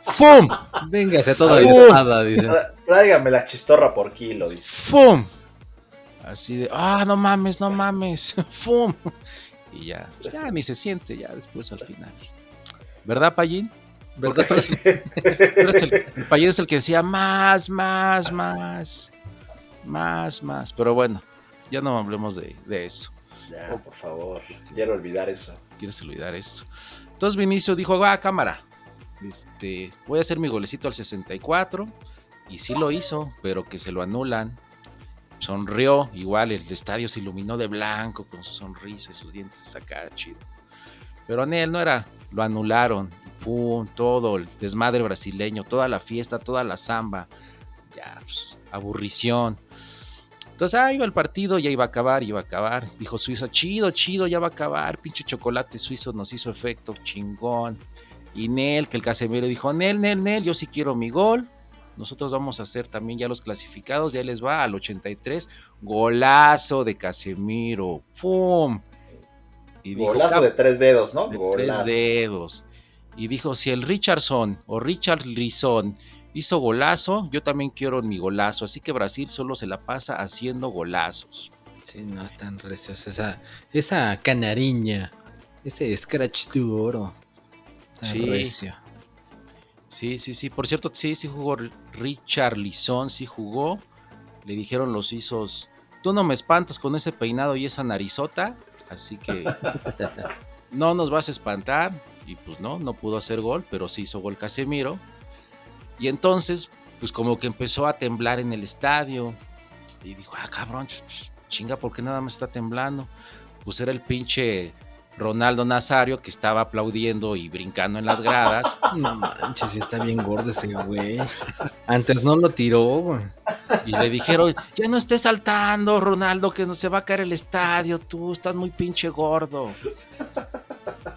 ¡Fum! Véngase todo de espada, dice. Tráigame la chistorra por kilo, dice. ¡Fum! Así de, ah, no mames, no mames, ¡fum! Y ya, pues ya ni se siente ya después al final. ¿Verdad, Payín? ¿Verdad? Tú eres el, el, Payín es el que decía más, más, más, más, más. Pero bueno, ya no hablemos de, de eso. Ya, por favor, quiero olvidar eso. Quieres olvidar eso. Entonces Vinicio dijo, va, cámara, este, voy a hacer mi golecito al 64. Y sí lo hizo, pero que se lo anulan. Sonrió, igual el estadio se iluminó de blanco con su sonrisa y sus dientes acá, chido. Pero en él no era, lo anularon. Todo el desmadre brasileño, toda la fiesta, toda la samba. Ya, pues, aburrición. Entonces, ah, iba el partido, ya iba a acabar, iba a acabar. Dijo Suiza, chido, chido, ya va a acabar. Pinche chocolate suizo nos hizo efecto, chingón. Y Nel, que el Casemiro dijo, Nel, Nel, Nel, yo sí quiero mi gol. Nosotros vamos a hacer también ya los clasificados, ya les va al 83. Golazo de Casemiro. ¡Fum! Y golazo de tres dedos, ¿no? De tres dedos. Y dijo, si el Richardson o Richard Lison hizo golazo, yo también quiero mi golazo. Así que Brasil solo se la pasa haciendo golazos. Sí, no es tan recios. Esa, esa canariña, ese scratch de oro. Sí. Sí, sí, sí. Por cierto, sí, sí jugó Richard Lison, sí jugó. Le dijeron los ISOs, tú no me espantas con ese peinado y esa narizota. Así que no nos vas a espantar. Y pues no, no pudo hacer gol, pero sí hizo gol Casemiro. Y entonces, pues como que empezó a temblar en el estadio. Y dijo, ah, cabrón, chinga, ¿por qué nada más está temblando? Pues era el pinche Ronaldo Nazario que estaba aplaudiendo y brincando en las gradas. No manches, está bien gordo ese güey. Antes no lo tiró, güey. Y le dijeron, ya no estés saltando, Ronaldo, que no se va a caer el estadio, tú estás muy pinche gordo.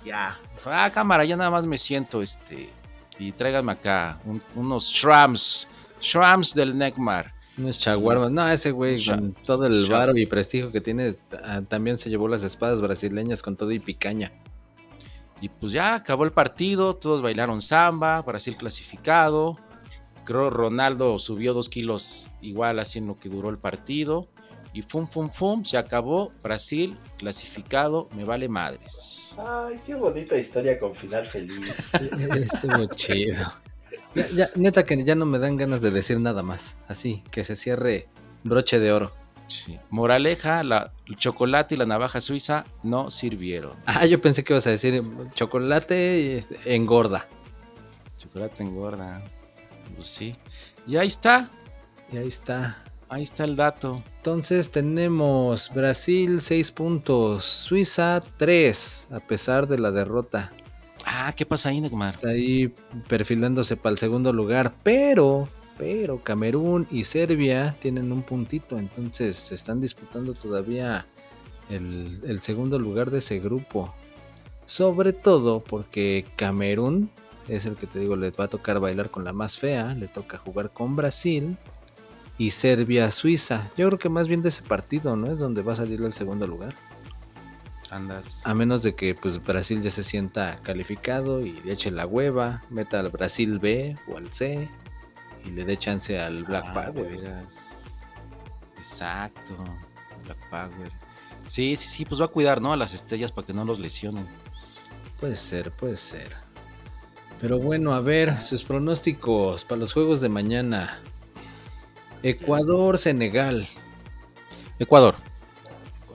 Ya. Ah, cámara, ya nada más me siento, este, y tráigame acá unos shrams, shrams del Necmar. Unos chaguarmas. No, ese güey, con todo el varo y prestigio que tiene, ah, también se llevó las espadas brasileñas con todo y picaña. Y pues ya acabó el partido, todos bailaron samba, Brasil clasificado. Creo Ronaldo subió dos kilos igual así en lo que duró el partido. Y fum, fum, fum, se acabó. Brasil clasificado, me vale madres. Ay, qué bonita historia con final feliz. Estuvo chido. Ya, neta que ya no me dan ganas de decir nada más. Así, que se cierre broche de oro. Sí. Moraleja, la, el chocolate y la navaja suiza no sirvieron. Ah, yo pensé que ibas a decir chocolate este, engorda. Chocolate engorda. Pues sí. Y ahí está. Y ahí está. Ahí está el dato. Entonces tenemos Brasil 6 puntos, Suiza 3, a pesar de la derrota. Ah, ¿qué pasa ahí, Neymar? Está ahí perfilándose para el segundo lugar, pero, pero Camerún y Serbia tienen un puntito, entonces se están disputando todavía el, el segundo lugar de ese grupo. Sobre todo porque Camerún es el que te digo, le va a tocar bailar con la más fea, le toca jugar con Brasil y Serbia-Suiza. Yo creo que más bien de ese partido, ¿no? Es donde va a salir el segundo lugar. Andas. A menos de que pues Brasil ya se sienta calificado y le eche la hueva, meta al Brasil B o al C y le dé chance al Black Ah, Power. Exacto. Black Power. Sí, sí, sí, pues va a cuidar, ¿no? A las estrellas para que no los lesionen. Puede ser, puede ser. Pero bueno, a ver, sus pronósticos para los juegos de mañana. Ecuador, Senegal. Ecuador.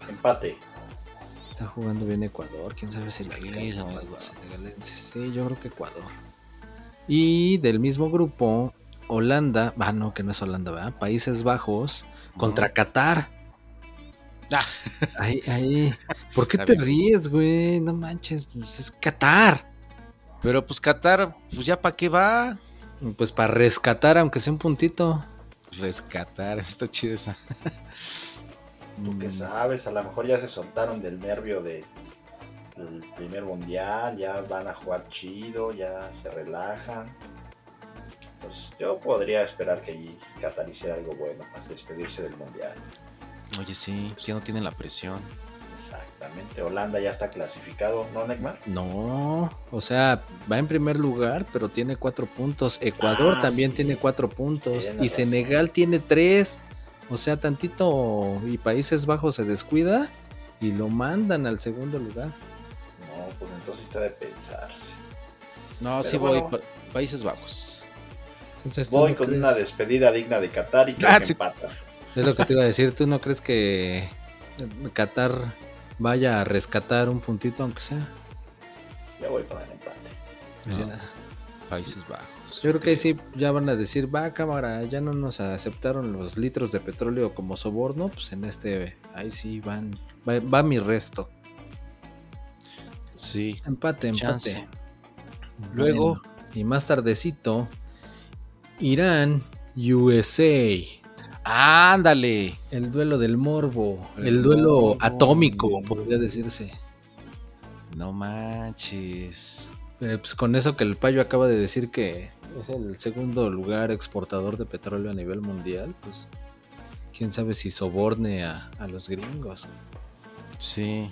Empate. Está jugando bien Ecuador. Quién sabe si la son o los senegalenses. Sí, yo creo que Ecuador. Y del mismo grupo, Holanda. Ah, no, que no es Holanda, ¿verdad? Países Bajos contra. Qatar. Ah, Ahí, ahí. ¿Por qué Está te bien. ríes, güey? No manches, pues es Qatar. pero pues Qatar, pues ya para qué va. Pues para rescatar, aunque sea un puntito. Rescatar, está chida esa. Tú qué Mm, sabes, a lo mejor ya se soltaron del nervio de el primer mundial, ya van a jugar chido, ya se relajan. Pues yo podría esperar que allí Qatar hiciera algo bueno para despedirse del mundial. Oye, sí, ya no tienen la presión. Exactamente, Holanda ya está clasificado, ¿no, Neymar? No, o sea, va en primer lugar, pero tiene cuatro puntos. Ecuador Ah, también sí. tiene cuatro puntos. Y razón. Senegal tiene tres. O sea, tantito y Países Bajos se descuida y lo mandan al segundo lugar. No, pues entonces está de pensarse. No, Pero sí bueno. voy, pa- Países Bajos. Entonces, ¿tú Voy no con crees- una despedida digna de Qatar y Ah, que sí. empatan. Es lo que te iba a decir. ¿Tú no crees que Qatar vaya a rescatar un puntito, aunque sea? Ya voy con el empate. No. Países Bajos. Yo creo que ahí sí ya van a decir, va cámara, ya no nos aceptaron los litros de petróleo como soborno, pues en este, ahí sí van, va, va mi resto. Sí. Empate, empate. Chance. Luego- Bueno, y más tardecito, Irán, USA. Ándale. El duelo del morbo, El el, duelo morbo, atómico, podría decirse. No manches. Eh, pues con eso que el payo acaba de decir que es el segundo lugar exportador de petróleo a nivel mundial, pues quién sabe si soborne a, a los gringos. Sí.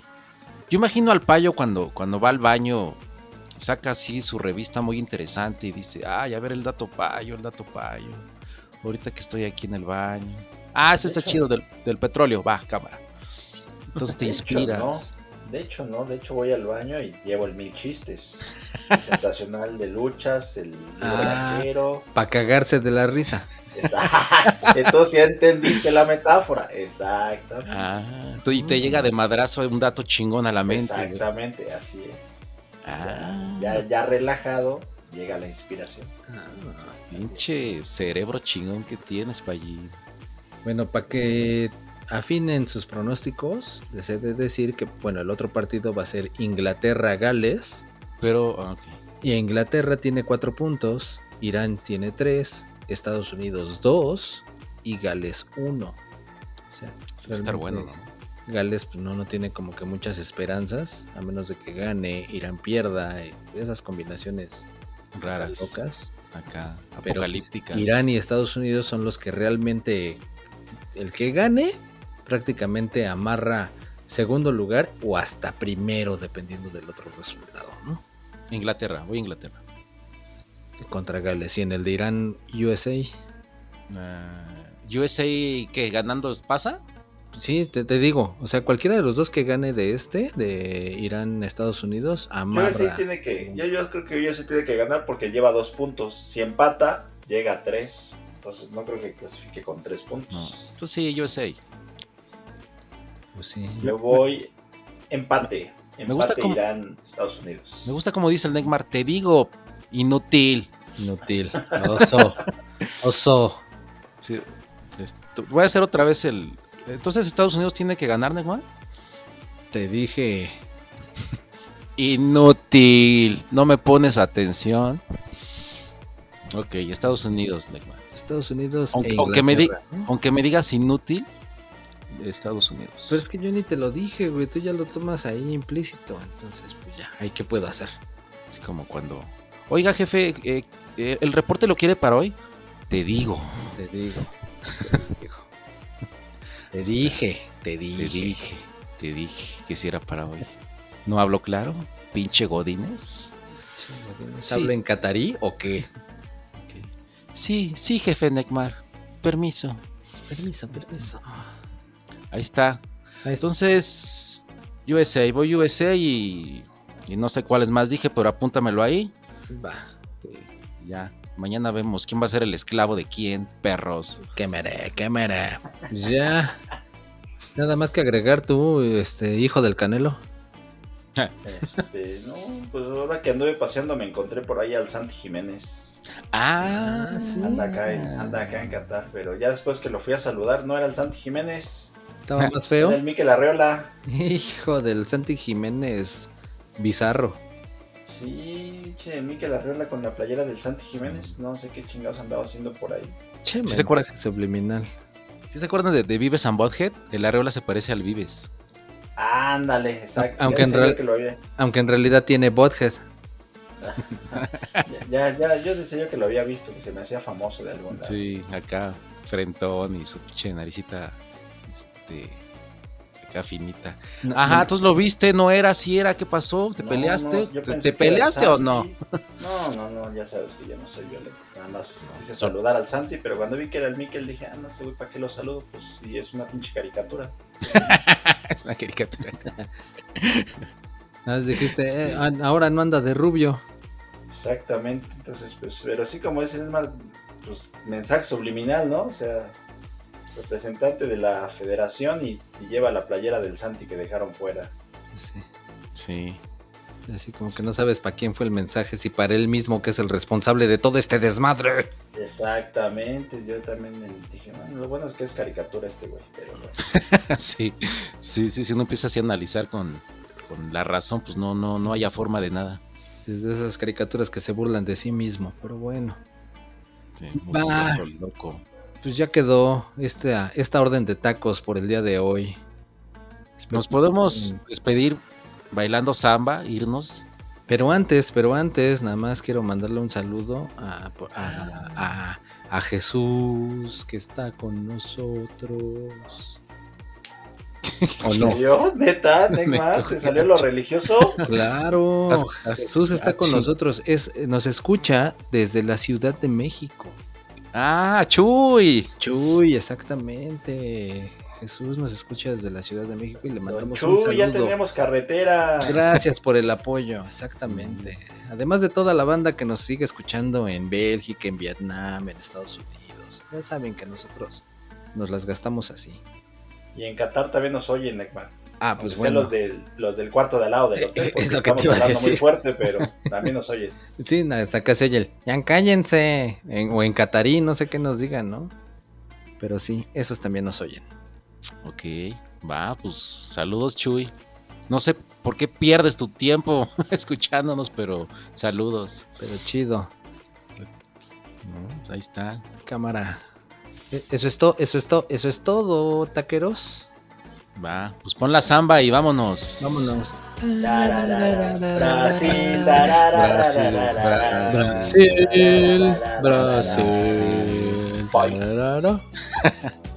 Yo imagino al payo cuando, cuando va al baño, saca así su revista muy interesante y dice, ay, a ver el dato payo, el dato payo. Ahorita que estoy aquí en el baño. Ah, De está hecho- chido del, del petróleo. Va, cámara. Entonces te De hecho, inspiras. no. De hecho, no. De hecho, voy al baño y llevo el mil chistes. El sensacional de luchas, el libro Ah. Para cagarse de la risa. Exacto. Entonces ya entendiste la metáfora. Exactamente. Ah, y te llega de madrazo un dato chingón a la mente. güey. Exactamente, así es. Ah. Ya, ya relajado, llega la inspiración. Pinche cerebro chingón que tienes, payín. Bueno, para que afinen sus pronósticos, les he de decir que, bueno, el otro partido va a ser Inglaterra-Gales. Pero, ah, ok. Y Inglaterra tiene cuatro puntos, Irán tiene tres, Estados Unidos dos y Gales uno. O sea, Se va a estar bueno, ¿no? Gales pues, no, no tiene como que muchas esperanzas, a menos de que gane, Irán pierda, y esas combinaciones Raras. locas. Acá, Pero, pues, apocalípticas. Irán y Estados Unidos son los que realmente el que gane prácticamente amarra segundo lugar o hasta primero dependiendo del otro resultado, ¿no? Inglaterra, voy a Inglaterra. Contra Gales y en el de Irán USA, Ah, USA que ganando pasa. Sí, te, te digo, o sea, cualquiera de los dos que gane de este, de Irán Estados Unidos, amarra. USA tiene que, yo, yo creo que USA tiene que ganar porque lleva dos puntos. Si empata, llega a tres. Entonces no creo que clasifique con tres No. puntos. Entonces sí, USA. Pues sí. Yo voy empate. Empate gusta cómo- Irán, Estados Unidos. Me gusta como dice el Neymar, te digo, inútil. Inútil. Oso. Oso. Sí, esto- voy a hacer otra vez el. Entonces Estados Unidos tiene que ganar, Neymar. Te dije. Inútil. No me pones atención. Ok, Estados Unidos, Neymar. Estados Unidos. Aunque- e aunque me di- Inglaterra, ¿no? Aunque me digas inútil, Estados Unidos. Pero es que yo ni te lo dije, güey. Tú ya lo tomas ahí implícito. Entonces, pues ya. ¿Ahí qué puedo hacer? Así como cuando. Oiga, jefe, eh, eh, ¿el reporte lo quiere para hoy? Te digo, Te digo. Te digo. Te dije. Te dije. te dije, te dije que si era para hoy. ¿No hablo claro? Pinche Godines. Sí. ¿Habla en catarí o qué? Sí, sí, jefe Neymar. Permiso. Permiso, permiso. Ahí está. Ahí está. Entonces, USA, voy USA y, y no sé cuáles más dije, pero apúntamelo ahí. Va. Este, ya, mañana vemos quién va a ser el esclavo de quién, perros. Qué mere, qué mere. Pues ya. Nada más que agregar tú, este hijo del Canelo. Este, no, pues ahora que anduve paseando me encontré por ahí al Santi Jiménez. Ah, sí. Anda acá, en, anda acá en Qatar, pero ya después que lo fui a saludar, no era el Santi Jiménez, Estaba más era feo. el Miquel Arreola. Hijo del Santi Jiménez. Bizarro. Sí, che, Miquel Arreola con la playera del Santi Jiménez. No sé qué chingados andaba haciendo por ahí. Che, ¿Sí se acuerda? mensaje subliminal. ¿Sí se acuerdan de, de Vives and Butthead? El Areola se parece al Vives. Ándale, exacto. Aunque ya en real- que lo había. Aunque en realidad tiene Bothead. Ya, ya, yo decía yo que lo había visto, que se me hacía famoso de algún lado. Sí, acá, frentón y su pinche naricita, este, acá finita. No, Ajá, no, entonces lo viste, no era, sí era, ¿qué pasó? ¿Te No, peleaste? ¿Te, peleaste o no? No, no, no, ya sabes que yo no soy violento. Nada más quise saludar al Santi, pero cuando vi que era el Miquel dije, ah, no sé, güey, ¿para qué lo saludo? Pues sí, es una pinche caricatura. es una caricatura. nada dijiste, eh, ah, ahora no anda de rubio. Exactamente, entonces, pues, pero así como es, es mal, pues, mensaje subliminal, ¿no? O sea, representante de la federación y, y lleva la playera del Santi que dejaron fuera. Sí. Sí. Así como que no sabes para quién fue el mensaje, si para él mismo que es el responsable de todo este desmadre. Exactamente, yo también dije, bueno, lo bueno es que es caricatura este güey, pero bueno. sí, sí, sí, si uno empieza así a analizar con, con la razón, pues no, no, no haya forma de nada. Desde esas caricaturas que se burlan de sí mismo. Pero bueno, Sí, muy Va. curioso, loco. Pues ya quedó esta, esta orden de tacos por el día de hoy. Nos podemos despedir bailando samba, irnos. Pero antes, pero antes, nada más quiero mandarle un saludo a, a- a- a Jesús que está con nosotros. ¿O no? ¿Yo? ¿Neta? ¿Neymar? ¿Te salió lo religioso? Claro, Jesús está con ah, nosotros. Es, nos escucha desde la Ciudad de México. Ah, Chuy. Chuy, exactamente. Jesús nos escucha desde la Ciudad de México y le mandamos un Chu, ya saludo. tenemos carretera. Gracias por el apoyo, exactamente. Además de toda la banda que nos sigue escuchando en Bélgica, en Vietnam, en Estados Unidos. Ya saben que nosotros nos las gastamos así. Y en Qatar también nos oyen, Neymar. Ah, pues bueno. los del, los del cuarto de al lado del Eh, hotel, eh, porque es lo que estamos te iba a hablando muy fuerte, pero también nos oyen. Sí, nada, saca se oye el, ya cállense. En- o en catarí, no sé qué nos digan, ¿no? Pero sí, esos también nos oyen. Ok, va, pues saludos, Chuy. No sé por qué pierdes tu tiempo escuchándonos, pero saludos. Pero chido, ¿no? Pues ahí está. cámara. E- Eso es todo, eso es todo, eso es todo, taqueros. Va, pues pon la samba y vámonos. Vámonos. Brasil, Brasil, Brasil. Bye. Tararara.